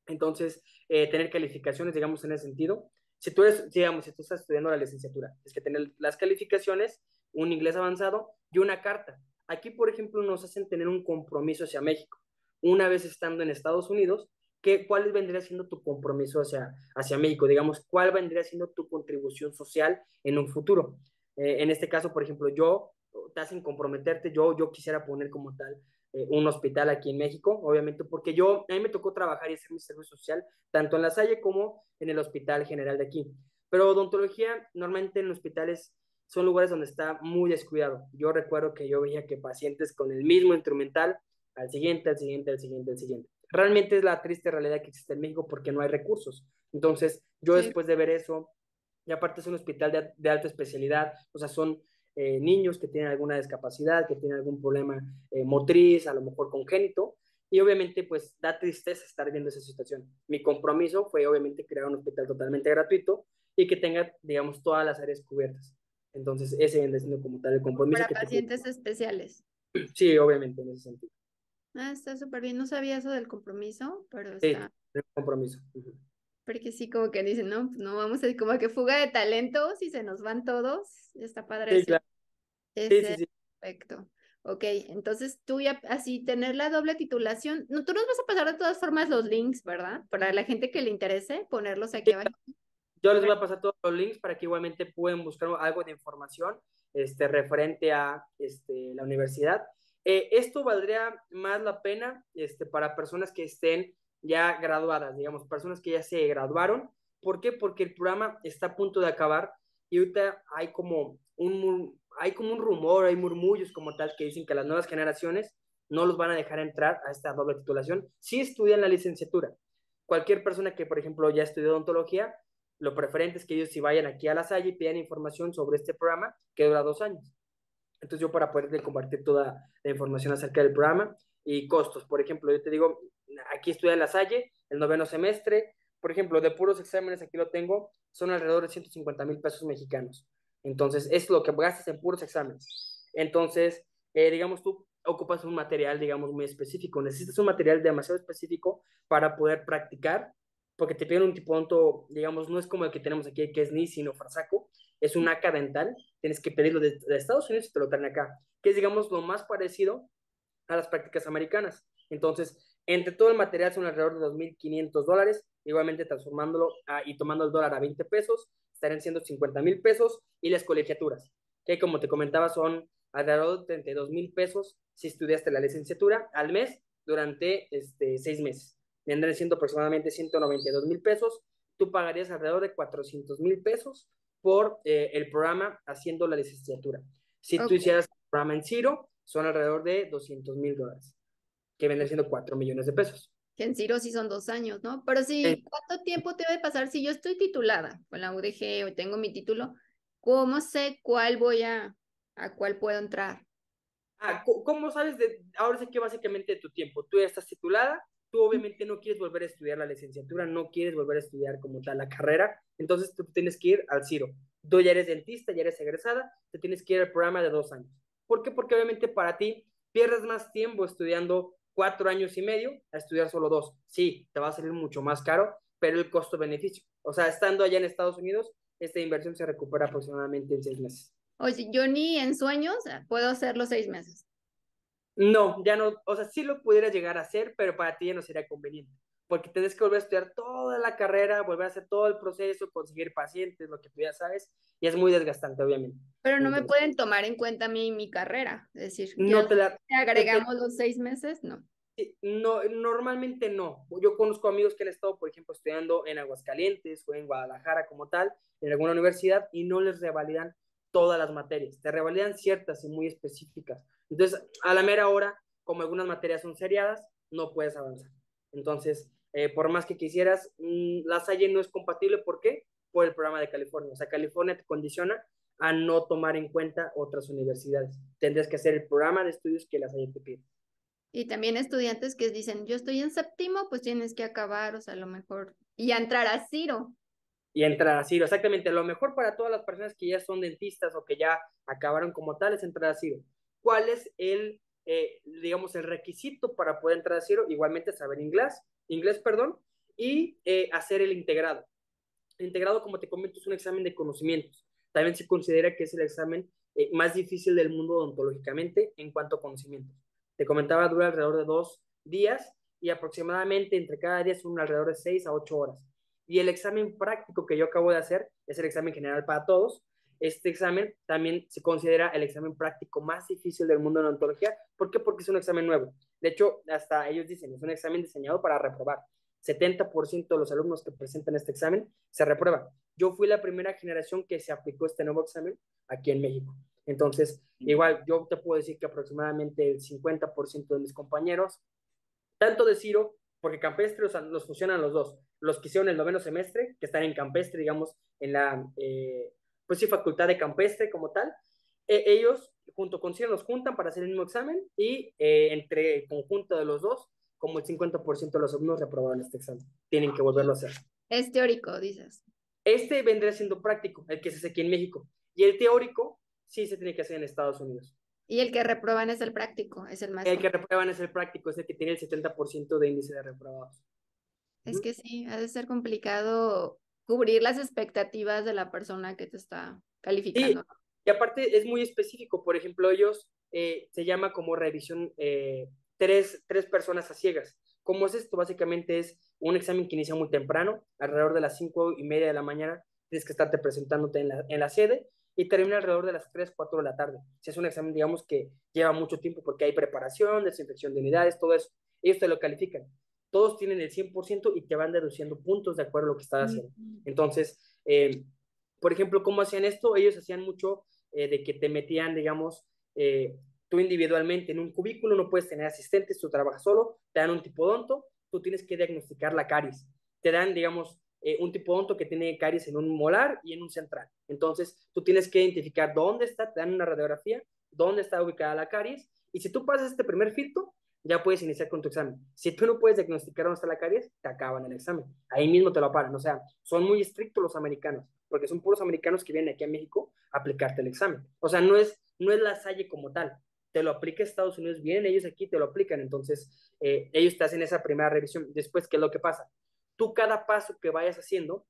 Entonces, eh, tener calificaciones, digamos, en ese sentido. Si tú eres, digamos, si tú estás estudiando la licenciatura, es que tener las calificaciones, un inglés avanzado y una carta. Aquí, por ejemplo, nos hacen tener un compromiso hacia México. Una vez estando en Estados Unidos, ¿qué, ¿cuál vendría siendo tu compromiso hacia, hacia México? Digamos, ¿cuál vendría siendo tu contribución social en un futuro? Eh, en este caso, por ejemplo, yo, te hacen comprometerte, yo, yo quisiera poner como tal eh, un hospital aquí en México, obviamente, porque yo, a mí me tocó trabajar y hacer mi servicio social, tanto en la Salle como en el Hospital General de aquí. Pero odontología, normalmente en hospitales son lugares donde está muy descuidado. Yo recuerdo que yo veía que pacientes con el mismo instrumental, al siguiente, al siguiente, al siguiente, al siguiente. Realmente es la triste realidad que existe en México porque no hay recursos. Entonces, yo después de ver eso, y aparte es un hospital de, de alta especialidad, o sea, son eh, niños que tienen alguna discapacidad, que tienen algún problema eh, motriz, a lo mejor congénito, y obviamente pues da tristeza estar viendo esa situación. Mi compromiso fue obviamente crear un hospital totalmente gratuito y que tenga, digamos, todas las áreas cubiertas. Entonces, ese viene siendo como tal el compromiso. Para pacientes especiales. Sí, obviamente, en ese sentido. Ah, está súper bien. No sabía eso del compromiso, pero está. Sí, el compromiso. Porque sí, como que dicen, no, pues no vamos a ir como que fuga de talentos y se nos van todos. Está padre. Sí, claro. sí, sí, sí. Perfecto. Ok, entonces tú ya así tener la doble titulación, no, tú nos vas a pasar de todas formas los links, ¿verdad? Para la gente que le interese, ponerlos aquí abajo. Yo les voy a pasar todos los links para que igualmente puedan buscar algo de información este, referente a este, la universidad. Eh, esto valdría más la pena este, para personas que estén ya graduadas, digamos, personas que ya se graduaron. ¿Por qué? Porque el programa está a punto de acabar y ahorita hay como un, hay como un rumor, hay murmullos como tal que dicen que las nuevas generaciones no los van a dejar entrar a esta doble titulación si estudian la licenciatura. Cualquier persona que, por ejemplo, ya estudió odontología, lo preferente es que ellos si vayan aquí a la Salle y pidan información sobre este programa que dura dos años. Entonces yo para poderle compartir toda la información acerca del programa y costos, por ejemplo, yo te digo, aquí estudia en la Salle, el noveno semestre, por ejemplo, de puros exámenes, aquí lo tengo, son alrededor de 150 mil pesos mexicanos. Entonces, es lo que gastas en puros exámenes. Entonces, eh, digamos, tú ocupas un material, digamos, muy específico. Necesitas un material demasiado específico para poder practicar, porque te piden un tipo digamos, no es como el que tenemos aquí, que es ni, sino Farsaco, es un ACA dental, tienes que pedirlo de, Estados Unidos y te lo traen acá, que es, digamos, lo más parecido a las prácticas americanas. Entonces, entre todo el material son alrededor de 2.500 dólares, igualmente transformándolo y tomando el dólar a 20 pesos, estarían siendo 50 mil pesos y las colegiaturas, que como te comentaba son alrededor de 32 mil pesos si estudiaste la licenciatura al mes durante este, seis meses. Vendrían siendo aproximadamente 192 mil pesos. Tú pagarías alrededor de 400 mil pesos por eh, el programa haciendo la licenciatura. Si tú hicieras el programa en Ciro, son alrededor de 200 mil dólares, que vendrían siendo 4 millones de pesos que en Ciro sí son dos años, ¿no? Pero sí, ¿cuánto tiempo te debe pasar si yo estoy titulada con la UDG o tengo mi título? ¿Cómo sé cuál voy a, a cuál puedo entrar? Ah, ¿cómo sabes de, ahora sé que básicamente de tu tiempo? Tú ya estás titulada, tú obviamente no quieres volver a estudiar la licenciatura, no quieres volver a estudiar como tal la carrera, entonces tú tienes que ir al Ciro. Tú ya eres dentista, ya eres egresada, te tienes que ir al programa de dos años. ¿Por qué? Porque obviamente para ti pierdes más tiempo estudiando cuatro años y medio a estudiar solo dos. Sí, te va a salir mucho más caro, pero el costo-beneficio. O sea, estando allá en Estados Unidos, esta inversión se recupera aproximadamente en seis meses. Oye, yo ni en sueños puedo hacer los seis meses. No, ya no, o sea, sí lo pudiera llegar a hacer, pero para ti ya no sería conveniente, porque tienes que volver a estudiar toda la carrera, volver a hacer todo el proceso, conseguir pacientes, lo que tú ya sabes, y es muy desgastante, obviamente. Pero no me pueden tomar en cuenta mi, mi carrera, es decir, no te la, agregamos los seis meses, no. No, normalmente no. Yo conozco amigos que han estado, por ejemplo, estudiando en Aguascalientes o en Guadalajara como tal, en alguna universidad, y no les revalidan todas las materias, te revalidan ciertas y muy específicas. Entonces, a la mera hora, como algunas materias son seriadas, no puedes avanzar. Entonces, eh, por más que quisieras, mm, la Salle no es compatible. ¿Por qué? por el programa de California. O sea, California te condiciona a no tomar en cuenta otras universidades. Tendrías que hacer el programa de estudios que las hay te pide. Y también estudiantes que dicen, yo estoy en séptimo, pues tienes que acabar, o sea, a lo mejor, y entrar a Ciro. Y entrar a Ciro, exactamente. Lo mejor para todas las personas que ya son dentistas o que ya acabaron como tal es entrar a Ciro. ¿Cuál es el, eh, digamos, el requisito para poder entrar a Ciro? Igualmente saber inglés, inglés, perdón, y eh, hacer el integrado integrado, como te comento, es un examen de conocimientos. También se considera que es el examen eh, más difícil del mundo odontológicamente en cuanto a conocimientos. Te comentaba, dura alrededor de dos días y aproximadamente entre cada día son alrededor de seis a ocho horas. Y el examen práctico que yo acabo de hacer es el examen general para todos. Este examen también se considera el examen práctico más difícil del mundo de odontología. ¿Por qué? Porque es un examen nuevo. De hecho, hasta ellos dicen, es un examen diseñado para reprobar. 70% de los alumnos que presentan este examen se reprueban. Yo fui la primera generación que se aplicó este nuevo examen aquí en México. Entonces, igual, yo te puedo decir que aproximadamente el 50% de mis compañeros, tanto de Ciro, porque campestre o sea, los funcionan los dos, los que hicieron el noveno semestre, que están en campestre, digamos, en la, eh, pues sí, facultad de campestre como tal, e, ellos junto con CIR nos juntan para hacer el mismo examen y eh, entre el conjunto de los dos, como el 50% de los alumnos reprobaron este examen. Tienen que volverlo a hacer. Es teórico, dices. Este vendría siendo práctico, el que se hace aquí en México. Y el teórico sí se tiene que hacer en Estados Unidos. Y el que reprueban es el práctico, es el más. El que reprueban es el práctico, es el que tiene el 70% de índice de reprobados. Es que sí, ha de ser complicado cubrir las expectativas de la persona que te está calificando. Y aparte es muy específico, por ejemplo, ellos eh, se llama como revisión eh, tres, tres personas a ciegas. ¿Cómo es esto? Básicamente es un examen que inicia muy temprano, alrededor de las cinco y media de la mañana, tienes que estarte presentándote en la, en la sede y termina alrededor de las 3, 4 de la tarde. Si es un examen, digamos, que lleva mucho tiempo porque hay preparación, desinfección de unidades, todo eso. Ellos te lo califican. Todos tienen el 100% y te van deduciendo puntos de acuerdo a lo que estás haciendo. Entonces, eh, por ejemplo, ¿cómo hacían esto? Ellos hacían mucho eh, de que te metían, digamos, eh, tú individualmente en un cubículo, no puedes tener asistentes, tú trabajas solo, te dan un tipo tipodonto, tú tienes que diagnosticar la caries. Te dan, digamos, un tipo tipodonto que tiene caries en un molar y en un central. Entonces, tú tienes que identificar dónde está, te dan una radiografía, dónde está ubicada la caries, y si tú pasas este primer filtro, ya puedes iniciar con tu examen. Si tú no puedes diagnosticar dónde está la caries, te acaban el examen. Ahí mismo te lo paran. O sea, son muy estrictos los americanos porque son puros americanos que vienen aquí a México a aplicarte el examen. O sea, no es, no es la Salle como tal, te lo aplica Estados Unidos, vienen ellos aquí, te lo aplican, entonces eh, ellos te hacen esa primera revisión. Después, ¿qué es lo que pasa? Tú cada paso que vayas haciendo,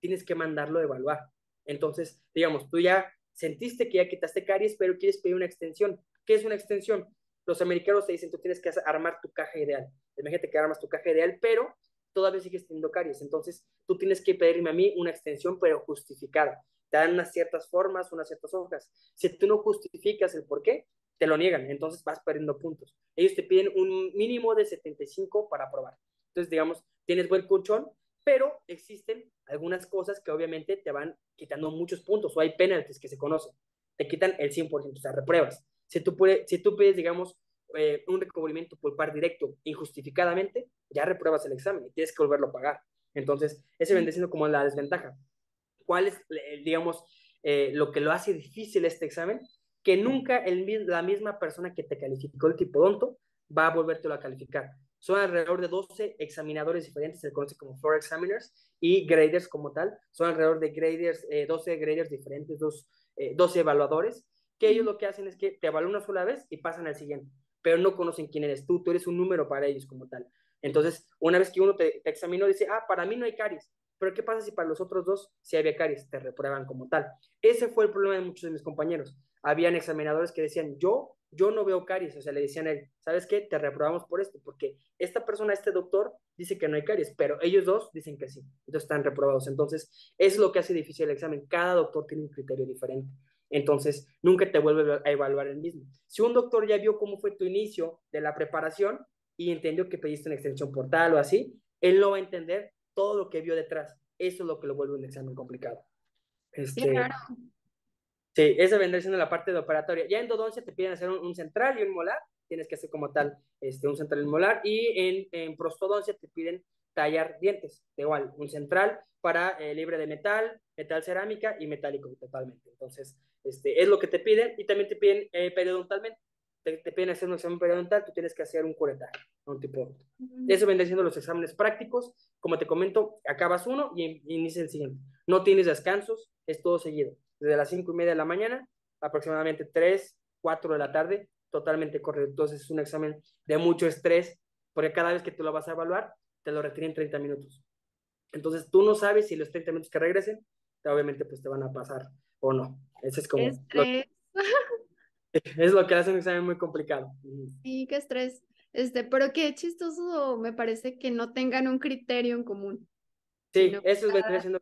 tienes que mandarlo a evaluar. Entonces, digamos, tú ya sentiste que ya quitaste caries, pero quieres pedir una extensión. ¿Qué es una extensión? Los americanos te dicen, tú tienes que armar tu caja ideal. Imagínate que armas tu caja ideal, pero todavía sigues teniendo caries. Entonces, tú tienes que pedirme a mí una extensión, pero justificada. Te dan unas ciertas formas, unas ciertas hojas. Si tú no justificas el por qué, te lo niegan. Entonces vas perdiendo puntos. Ellos te piden un mínimo de 75 para aprobar. Entonces, digamos, tienes buen colchón, pero existen algunas cosas que obviamente te van quitando muchos puntos o hay penalties que se conocen. Te quitan el 100%, o sea, repruebas. Si tú, puedes, si tú pides, digamos, eh, un recubrimiento por par directo injustificadamente, ya repruebas el examen y tienes que volverlo a pagar. Entonces, ese vende siendo como la desventaja. ¿Cuál es, digamos, eh, lo que lo hace difícil este examen? Que nunca el, la misma persona que te calificó el tipo donto va a volvértelo a calificar. Son alrededor de 12 examinadores diferentes, se conoce como floor examiners, y graders como tal. Son alrededor de graders, 12 eh, graders diferentes, dos, 12 evaluadores, que ellos lo que hacen es que te evalúan una sola vez y pasan al siguiente pero no conocen quién eres tú, tú eres un número para ellos como tal. Entonces, una vez que uno te, examinó, dice, ah, para mí no hay caries, pero ¿qué pasa si para los otros dos sí había caries? Te reprueban como tal. Ese fue el problema de muchos de mis compañeros. Habían examinadores que decían, yo, yo no veo caries, o sea, le decían a él, ¿sabes qué? Te reprobamos por esto, porque esta persona, este doctor, dice que no hay caries, pero ellos dos dicen que sí, entonces están reprobados. Entonces, es lo que hace difícil el examen. Cada doctor tiene un criterio diferente. Entonces, nunca te vuelve a evaluar el mismo. Si un doctor ya vio cómo fue tu inicio de la preparación y entendió que pediste una extensión portal o así, él no va a entender todo lo que vio detrás. Eso es lo que lo vuelve un examen complicado. Este, claro. Sí, esa vendría siendo la parte de operatoria. Ya en endodoncia te piden hacer un, central y un molar, tienes que hacer como tal este, un central y un molar, y en, en prostodoncia te piden tallar dientes, igual, un central para eh, libre de metal, metal cerámica y metálico totalmente. Entonces, este, es lo que te piden y también te piden eh, periodontalmente. Te, piden hacer un examen periodontal, tú tienes que hacer un curetaje, un tipo. Eso vendría siendo los exámenes prácticos. Como te comento, acabas uno y inicia el siguiente. No tienes descansos, es todo seguido. Desde las cinco y media de la mañana, aproximadamente 3, 4 de la tarde, totalmente correcto. Entonces es un examen de mucho estrés, porque cada vez que tú lo vas a evaluar, te lo retiren 30 minutos. Entonces tú no sabes si los 30 minutos que regresen, obviamente pues te van a pasar o no. Ese es como... Estrés. [LAUGHS] es lo que hace un examen muy complicado. Sí, qué estrés. Este, pero qué chistoso me parece que no tengan un criterio en común. Sí, eso es lo haciendo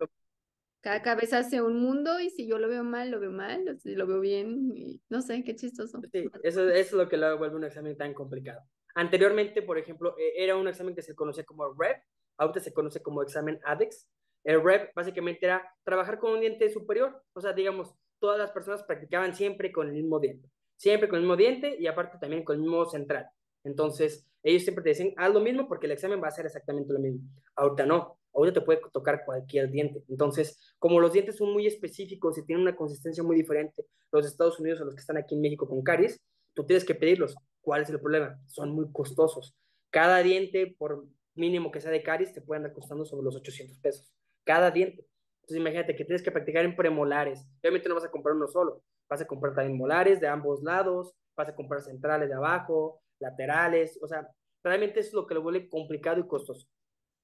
cada cabeza hace un mundo y si yo lo veo mal, lo veo mal, si lo veo bien, y no sé, qué chistoso. Sí, eso, es lo que lo vuelve un examen tan complicado. Anteriormente, por ejemplo, e, era un examen que se conocía como REP, ahorita se conoce como examen ADEX. El REP básicamente era trabajar con un diente superior, o sea, digamos, todas las personas practicaban siempre con el mismo diente, siempre con el mismo diente y aparte también con el mismo central. Entonces, ellos siempre te dicen, haz lo mismo porque el examen va a ser exactamente lo mismo. Ahorita no. ahorita te puede tocar cualquier diente. Entonces, como los dientes son muy específicos y tienen una consistencia muy diferente, los Estados Unidos o los que están aquí en México con caries, tú tienes que pedirlos. ¿Cuál es el problema? Son muy costosos. Cada diente, por mínimo que sea de caries, te pueden andar costando sobre los 800 pesos. Cada diente. Entonces, imagínate que tienes que practicar en premolares. Obviamente no vas a comprar uno solo. Vas a comprar también molares de ambos lados, vas a comprar centrales de abajo, laterales. O sea, realmente es lo que lo vuelve complicado y costoso.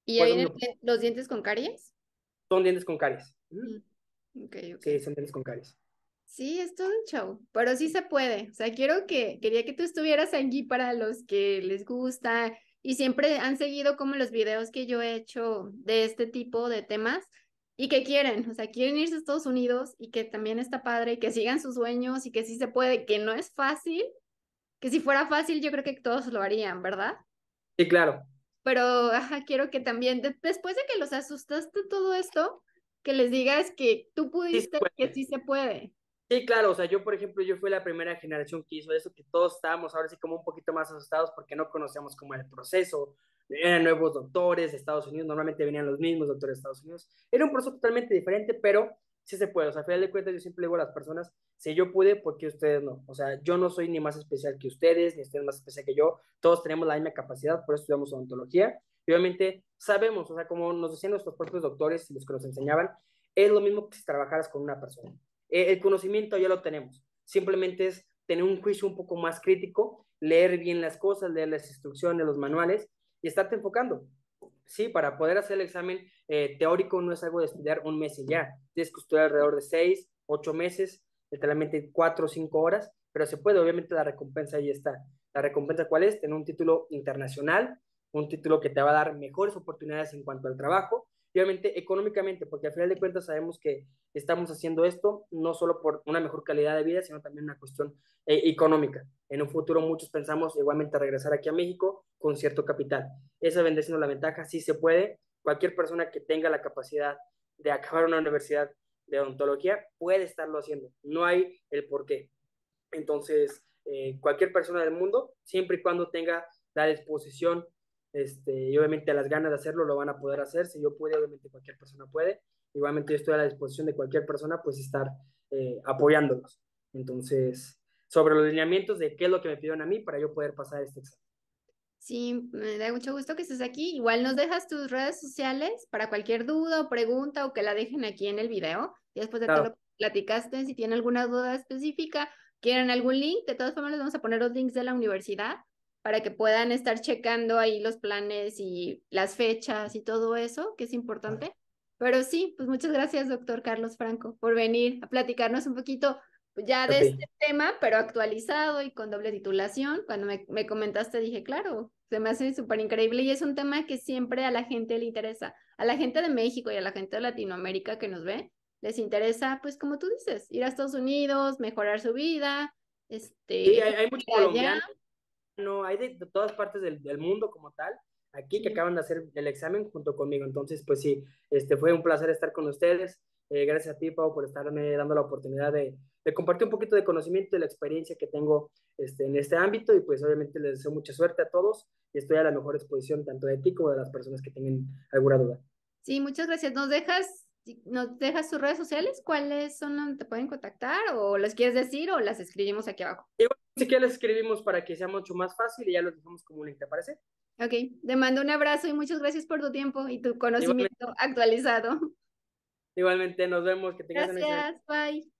¿Y ahí vienen los dientes con caries? Son dientes con caries. Mm, okay, Sí, son dientes con caries. Sí, es todo un show, pero sí se puede. O sea, quiero que, quería que tú estuvieras aquí para los que les gusta y siempre han seguido como los videos que yo he hecho de este tipo de temas y que quieren, o sea, quieren irse a Estados Unidos y que también está padre, y que sigan sus sueños y que sí se puede, que no es fácil, que si fuera fácil yo creo que todos lo harían, ¿verdad? Sí, claro pero ajá, quiero que también, después de que los asustaste todo esto, que les digas que tú pudiste, que sí se puede. Sí, claro, o sea, yo por ejemplo, yo fui la primera generación que hizo eso, que todos estábamos ahora sí como un poquito más asustados porque no conocíamos cómo era el proceso, eran nuevos doctores de Estados Unidos, normalmente venían los mismos doctores de Estados Unidos, era un proceso totalmente diferente, pero sí se puede, o sea, a final de cuentas yo siempre digo a las personas, si yo pude, ¿por qué ustedes no? O sea, yo no soy ni más especial que ustedes, ni ustedes más especial que yo, todos tenemos la misma capacidad, por eso estudiamos odontología, y obviamente sabemos, o sea, como nos decían nuestros propios doctores y los que nos enseñaban, es lo mismo que si trabajaras con una persona. Eh, el conocimiento ya lo tenemos, simplemente es tener un juicio un poco más crítico, leer bien las cosas, leer las instrucciones, los manuales y estarte enfocando. Sí, para poder hacer el examen eh, teórico no es algo de estudiar un mes y ya. Tienes que estudiar alrededor de seis, ocho meses, literalmente cuatro o cinco horas, pero se puede, obviamente la recompensa ahí está. ¿La recompensa cuál es? Tener un título internacional, un título que te va a dar mejores oportunidades en cuanto al trabajo obviamente económicamente, porque al final de cuentas sabemos que estamos haciendo esto no solo por una mejor calidad de vida, sino también una cuestión eh, económica. En un futuro muchos pensamos igualmente regresar aquí a México con cierto capital. Esa vendría siendo la ventaja, sí se puede. Cualquier persona que tenga la capacidad de acabar una universidad de odontología puede estarlo haciendo. No hay el por qué. Entonces, eh, cualquier persona del mundo, siempre y cuando tenga la disposición este, y obviamente a las ganas de hacerlo lo van a poder hacer. Si yo puedo, obviamente cualquier persona puede. Igualmente yo estoy a la disposición de cualquier persona, pues estar eh, apoyándolos. Entonces, sobre los lineamientos de qué es lo que me pidieron a mí para yo poder pasar este examen. Sí, me da mucho gusto que estés aquí. Igual nos dejas tus redes sociales para cualquier duda o pregunta o que la dejen aquí en el video. Y después de todo lo que platicaste, si tienen alguna duda específica, quieren algún link, de todas formas les vamos a poner los links de la universidad para que puedan estar checando ahí los planes y las fechas y todo eso, que es importante. Pero sí, pues muchas gracias, doctor Carlos Franco, por venir a platicarnos un poquito pues, ya de este tema, pero actualizado y con doble titulación. Cuando me, me comentaste dije, claro, se me hace súper increíble y es un tema que siempre a la gente le interesa, a la gente de México y a la gente de Latinoamérica que nos ve, les interesa, pues como tú dices, ir a Estados Unidos, mejorar su vida. Este, sí, hay, hay muchos colombianos no, hay de, todas partes del, del, mundo como tal, aquí que acaban de hacer el examen junto conmigo. Entonces, pues sí, este fue un placer estar con ustedes. Eh, gracias a ti, Pau, por estarme dando la oportunidad de, de, compartir un poquito de conocimiento y la experiencia que tengo este, en este ámbito. Y pues obviamente les deseo mucha suerte a todos y estoy a la mejor exposición tanto de ti como de las personas que tengan alguna duda. Sí, muchas gracias. ¿Nos dejas, nos dejas tus redes sociales? ¿Cuáles son donde te pueden contactar? ¿O las quieres decir o las escribimos aquí abajo? Así que les escribimos para que sea mucho más fácil y ya lo dejamos como un link, ¿te parece? Ok, te mando un abrazo y muchas gracias por tu tiempo y tu conocimiento actualizado. Igualmente, nos vemos. Que tengas Gracias, bye.